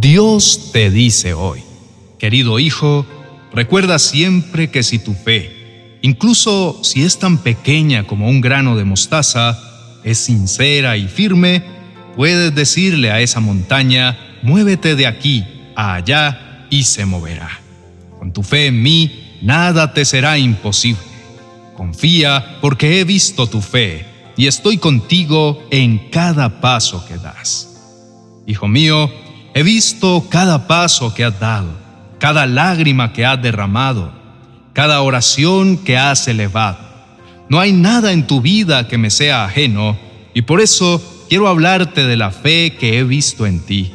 Dios te dice hoy, querido hijo, recuerda siempre que si tu fe, incluso si es tan pequeña como un grano de mostaza, es sincera y firme, puedes decirle a esa montaña, muévete de aquí a allá y se moverá. Con tu fe en mí, nada te será imposible. Confía porque he visto tu fe y estoy contigo en cada paso que das. Hijo mío, he visto cada paso que has dado, cada lágrima que has derramado, cada oración que has elevado. No hay nada en tu vida que me sea ajeno y por eso quiero hablarte de la fe que he visto en ti.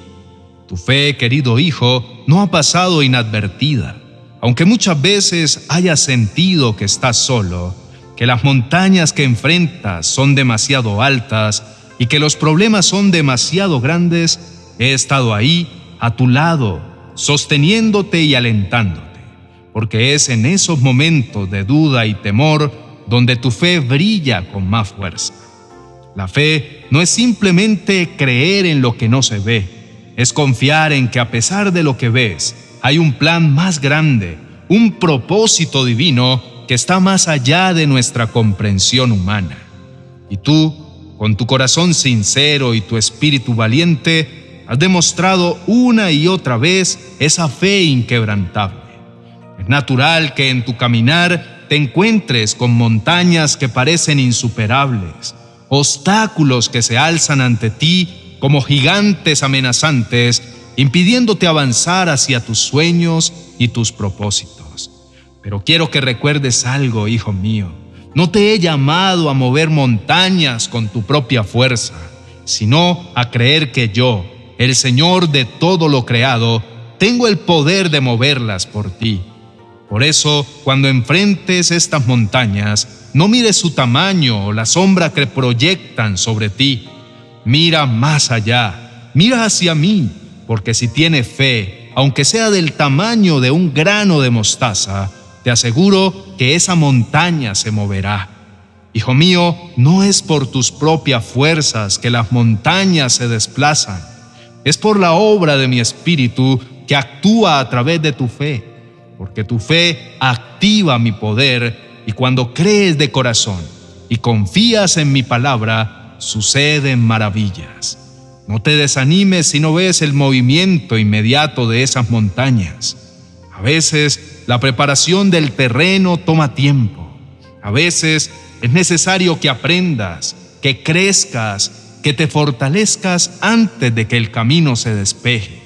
Tu fe, querido hijo, no ha pasado inadvertida. Aunque muchas veces hayas sentido que estás solo, que las montañas que enfrentas son demasiado altas y que los problemas son demasiado grandes, he estado ahí a tu lado, sosteniéndote y alentándote, porque es en esos momentos de duda y temor donde tu fe brilla con más fuerza. La fe no es simplemente creer en lo que no se ve, es confiar en que a pesar de lo que ves, hay un plan más grande, un propósito divino que está más allá de nuestra comprensión humana. Y tú, con tu corazón sincero y tu espíritu valiente, has demostrado una y otra vez esa fe inquebrantable. Es natural que en tu caminar te encuentres con montañas que parecen insuperables, obstáculos que se alzan ante ti como gigantes amenazantes, impidiéndote avanzar hacia tus sueños y tus propósitos. Pero quiero que recuerdes algo, hijo mío. No te he llamado a mover montañas con tu propia fuerza, sino a creer que yo, el Señor de todo lo creado, tengo el poder de moverlas por ti. Por eso, cuando enfrentes estas montañas, no mires su tamaño o la sombra que proyectan sobre ti. Mira más allá, mira hacia mí, porque si tienes fe, aunque sea del tamaño de un grano de mostaza, te aseguro que esa montaña se moverá. Hijo mío, no es por tus propias fuerzas que las montañas se desplazan, es por la obra de mi espíritu que actúa a través de tu fe, porque tu fe activa mi poder y cuando crees de corazón y confías en mi palabra, suceden maravillas. No te desanimes si no ves el movimiento inmediato de esas montañas. A veces la preparación del terreno toma tiempo. A veces es necesario que aprendas, que crezcas, que te fortalezcas antes de que el camino se despeje.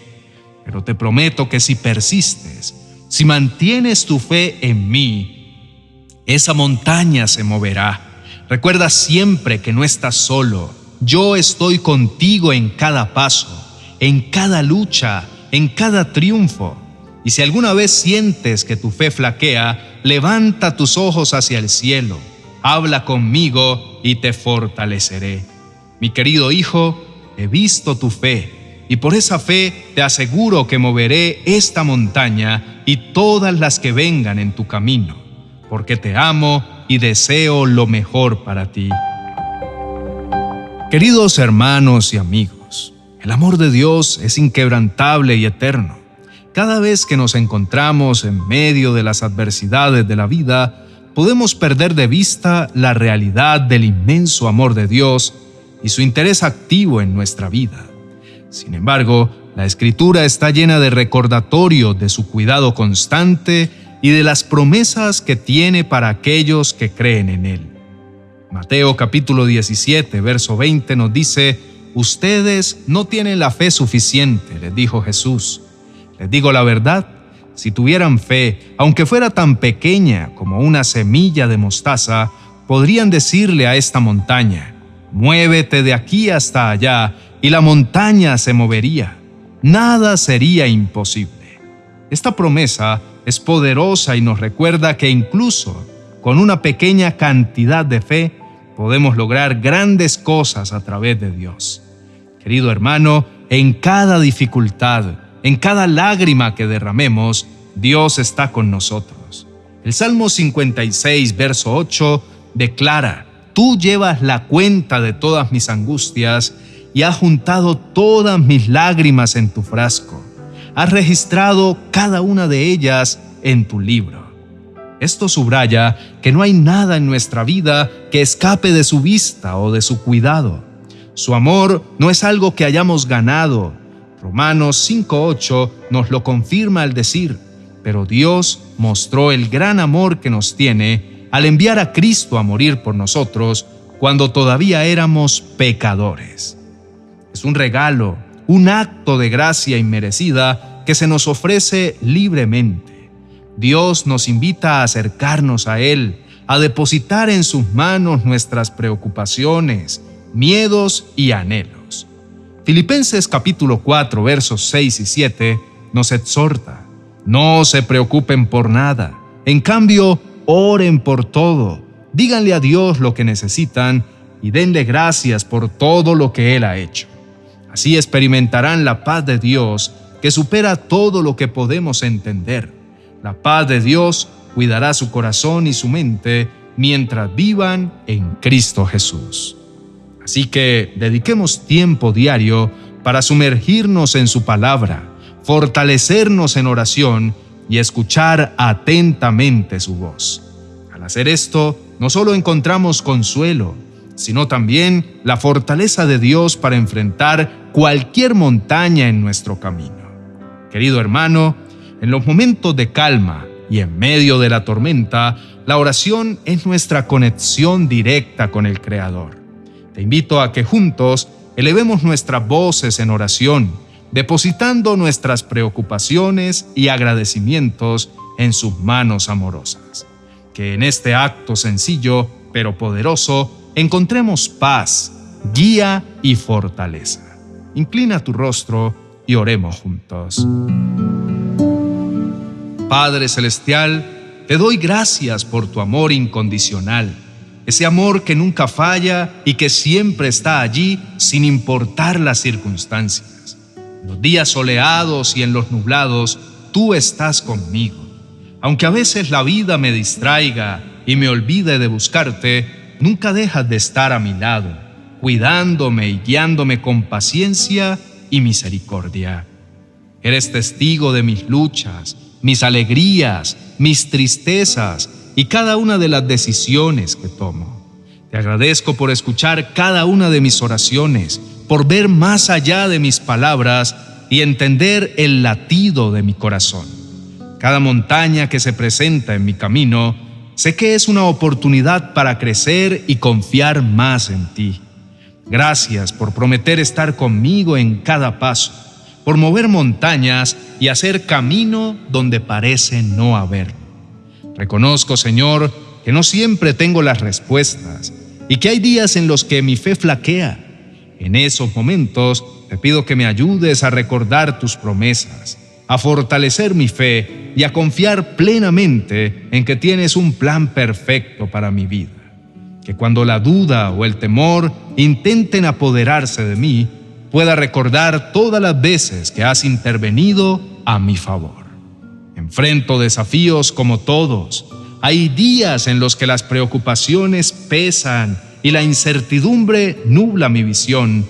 Pero te prometo que si persistes, si mantienes tu fe en mí, esa montaña se moverá. Recuerda siempre que no estás solo. Yo estoy contigo en cada paso, en cada lucha, en cada triunfo. Y si alguna vez sientes que tu fe flaquea, levanta tus ojos hacia el cielo, habla conmigo y te fortaleceré. Mi querido hijo, he visto tu fe y por esa fe te aseguro que moveré esta montaña y todas las que vengan en tu camino, porque te amo y deseo lo mejor para ti. Queridos hermanos y amigos, el amor de Dios es inquebrantable y eterno. Cada vez que nos encontramos en medio de las adversidades de la vida, podemos perder de vista la realidad del inmenso amor de Dios y su interés activo en nuestra vida. Sin embargo, la Escritura está llena de recordatorios de su cuidado constante y de las promesas que tiene para aquellos que creen en Él. Mateo capítulo 17, verso 20 nos dice, Ustedes no tienen la fe suficiente, les dijo Jesús. Les digo la verdad, si tuvieran fe, aunque fuera tan pequeña como una semilla de mostaza, podrían decirle a esta montaña, muévete de aquí hasta allá, y la montaña se movería. Nada sería imposible. Esta promesa es poderosa y nos recuerda que incluso con una pequeña cantidad de fe podemos lograr grandes cosas a través de Dios. Querido hermano, en cada dificultad, en cada lágrima que derramemos, Dios está con nosotros. El Salmo 56, verso 8, declara, Tú llevas la cuenta de todas mis angustias y has juntado todas mis lágrimas en tu frasco. has registrado cada una de ellas en tu libro. Esto subraya que no hay nada en nuestra vida que escape de su vista o de su cuidado. Su amor no es algo que hayamos ganado. Romanos 5.8 nos lo confirma al decir, pero Dios mostró el gran amor que nos tiene al enviar a Cristo a morir por nosotros cuando todavía éramos pecadores. Es un regalo, un acto de gracia inmerecida que se nos ofrece libremente. Dios nos invita a acercarnos a Él, a depositar en sus manos nuestras preocupaciones, miedos y anhelos. Filipenses capítulo 4 versos 6 y 7 nos exhorta, no se preocupen por nada, en cambio, oren por todo, díganle a Dios lo que necesitan y denle gracias por todo lo que Él ha hecho. Así experimentarán la paz de Dios que supera todo lo que podemos entender. La paz de Dios cuidará su corazón y su mente mientras vivan en Cristo Jesús. Así que dediquemos tiempo diario para sumergirnos en su palabra, fortalecernos en oración y escuchar atentamente su voz. Al hacer esto, no solo encontramos consuelo, sino también la fortaleza de Dios para enfrentar cualquier montaña en nuestro camino. Querido hermano, en los momentos de calma y en medio de la tormenta, la oración es nuestra conexión directa con el Creador. Te invito a que juntos elevemos nuestras voces en oración, depositando nuestras preocupaciones y agradecimientos en sus manos amorosas. Que en este acto sencillo pero poderoso encontremos paz, guía y fortaleza. Inclina tu rostro y oremos juntos. Padre Celestial, te doy gracias por tu amor incondicional, ese amor que nunca falla y que siempre está allí sin importar las circunstancias. En los días soleados y en los nublados, tú estás conmigo. Aunque a veces la vida me distraiga y me olvide de buscarte, nunca dejas de estar a mi lado, cuidándome y guiándome con paciencia y misericordia. Eres testigo de mis luchas, mis alegrías, mis tristezas y cada una de las decisiones que tomo. Te agradezco por escuchar cada una de mis oraciones, por ver más allá de mis palabras y entender el latido de mi corazón. Cada montaña que se presenta en mi camino, Sé que es una oportunidad para crecer y confiar más en ti. Gracias por prometer estar conmigo en cada paso, por mover montañas y hacer camino donde parece no haber. Reconozco, Señor, que no siempre tengo las respuestas y que hay días en los que mi fe flaquea. En esos momentos te pido que me ayudes a recordar tus promesas a fortalecer mi fe y a confiar plenamente en que tienes un plan perfecto para mi vida. Que cuando la duda o el temor intenten apoderarse de mí, pueda recordar todas las veces que has intervenido a mi favor. Enfrento desafíos como todos. Hay días en los que las preocupaciones pesan y la incertidumbre nubla mi visión,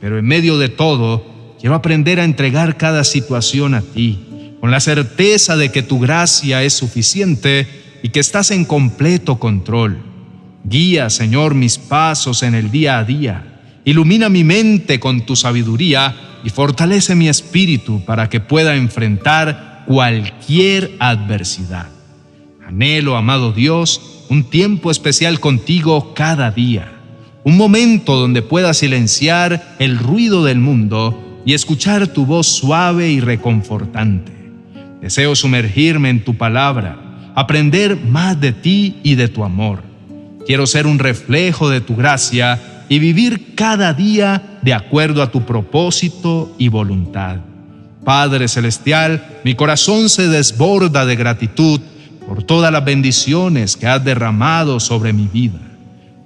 pero en medio de todo, Quiero aprender a entregar cada situación a ti, con la certeza de que tu gracia es suficiente y que estás en completo control. Guía, Señor, mis pasos en el día a día. Ilumina mi mente con tu sabiduría y fortalece mi espíritu para que pueda enfrentar cualquier adversidad. Anhelo, amado Dios, un tiempo especial contigo cada día, un momento donde pueda silenciar el ruido del mundo y escuchar tu voz suave y reconfortante. Deseo sumergirme en tu palabra, aprender más de ti y de tu amor. Quiero ser un reflejo de tu gracia y vivir cada día de acuerdo a tu propósito y voluntad. Padre Celestial, mi corazón se desborda de gratitud por todas las bendiciones que has derramado sobre mi vida,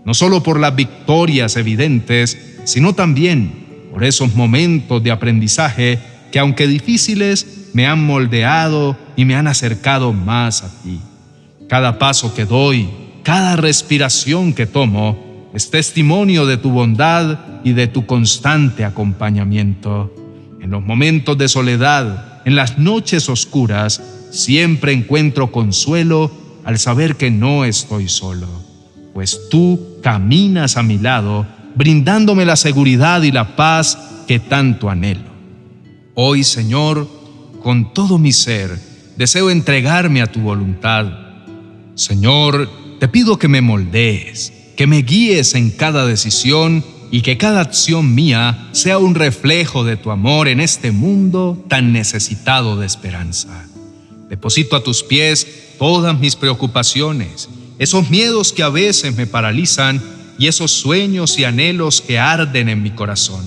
no solo por las victorias evidentes, sino también por esos momentos de aprendizaje que aunque difíciles, me han moldeado y me han acercado más a ti. Cada paso que doy, cada respiración que tomo, es testimonio de tu bondad y de tu constante acompañamiento. En los momentos de soledad, en las noches oscuras, siempre encuentro consuelo al saber que no estoy solo, pues tú caminas a mi lado, brindándome la seguridad y la paz que tanto anhelo. Hoy, Señor, con todo mi ser, deseo entregarme a tu voluntad. Señor, te pido que me moldees, que me guíes en cada decisión y que cada acción mía sea un reflejo de tu amor en este mundo tan necesitado de esperanza. Deposito a tus pies todas mis preocupaciones, esos miedos que a veces me paralizan y esos sueños y anhelos que arden en mi corazón.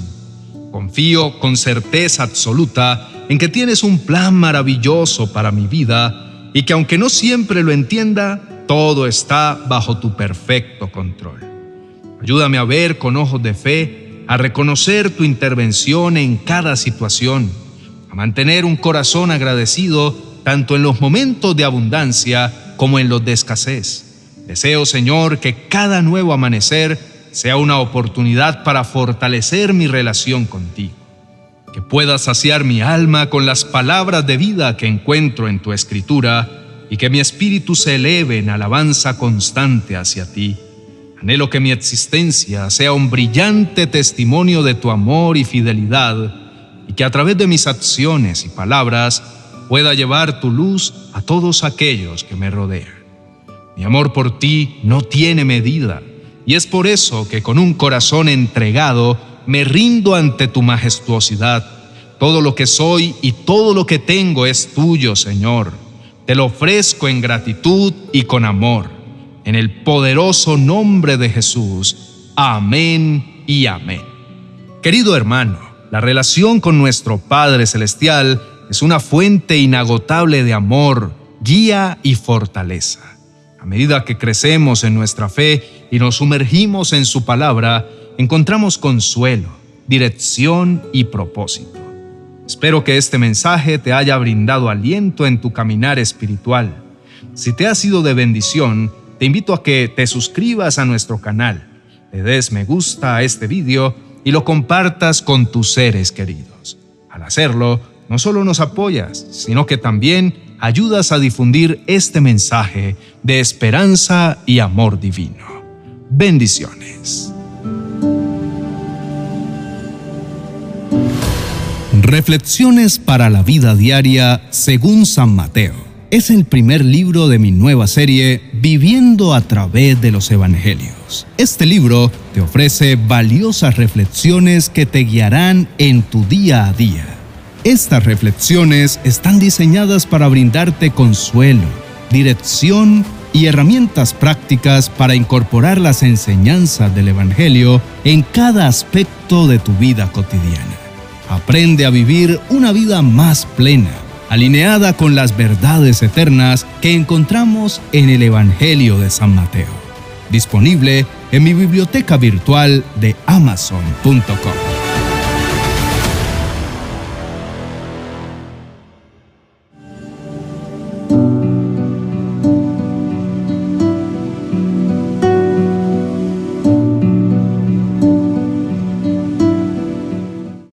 Confío con certeza absoluta en que tienes un plan maravilloso para mi vida y que aunque no siempre lo entienda, todo está bajo tu perfecto control. Ayúdame a ver con ojos de fe, a reconocer tu intervención en cada situación, a mantener un corazón agradecido tanto en los momentos de abundancia como en los de escasez. Deseo, Señor, que cada nuevo amanecer sea una oportunidad para fortalecer mi relación contigo, que pueda saciar mi alma con las palabras de vida que encuentro en tu escritura y que mi espíritu se eleve en alabanza constante hacia ti. Anhelo que mi existencia sea un brillante testimonio de tu amor y fidelidad y que a través de mis acciones y palabras pueda llevar tu luz a todos aquellos que me rodean. Mi amor por ti no tiene medida y es por eso que con un corazón entregado me rindo ante tu majestuosidad. Todo lo que soy y todo lo que tengo es tuyo, Señor. Te lo ofrezco en gratitud y con amor. En el poderoso nombre de Jesús. Amén y amén. Querido hermano, la relación con nuestro Padre Celestial es una fuente inagotable de amor, guía y fortaleza. A medida que crecemos en nuestra fe y nos sumergimos en su palabra, encontramos consuelo, dirección y propósito. Espero que este mensaje te haya brindado aliento en tu caminar espiritual. Si te ha sido de bendición, te invito a que te suscribas a nuestro canal, le des me gusta a este video y lo compartas con tus seres queridos. Al hacerlo, no solo nos apoyas, sino que también ayudas a difundir este mensaje de esperanza y amor divino. Bendiciones. Reflexiones para la vida diaria según San Mateo. Es el primer libro de mi nueva serie Viviendo a través de los Evangelios. Este libro te ofrece valiosas reflexiones que te guiarán en tu día a día estas reflexiones están diseñadas para brindarte consuelo, dirección y herramientas prácticas para incorporar las enseñanzas del Evangelio en cada aspecto de tu vida cotidiana. Aprende a vivir una vida más plena, alineada con las verdades eternas que encontramos en el Evangelio de San Mateo. Disponible en mi biblioteca virtual de amazon.com.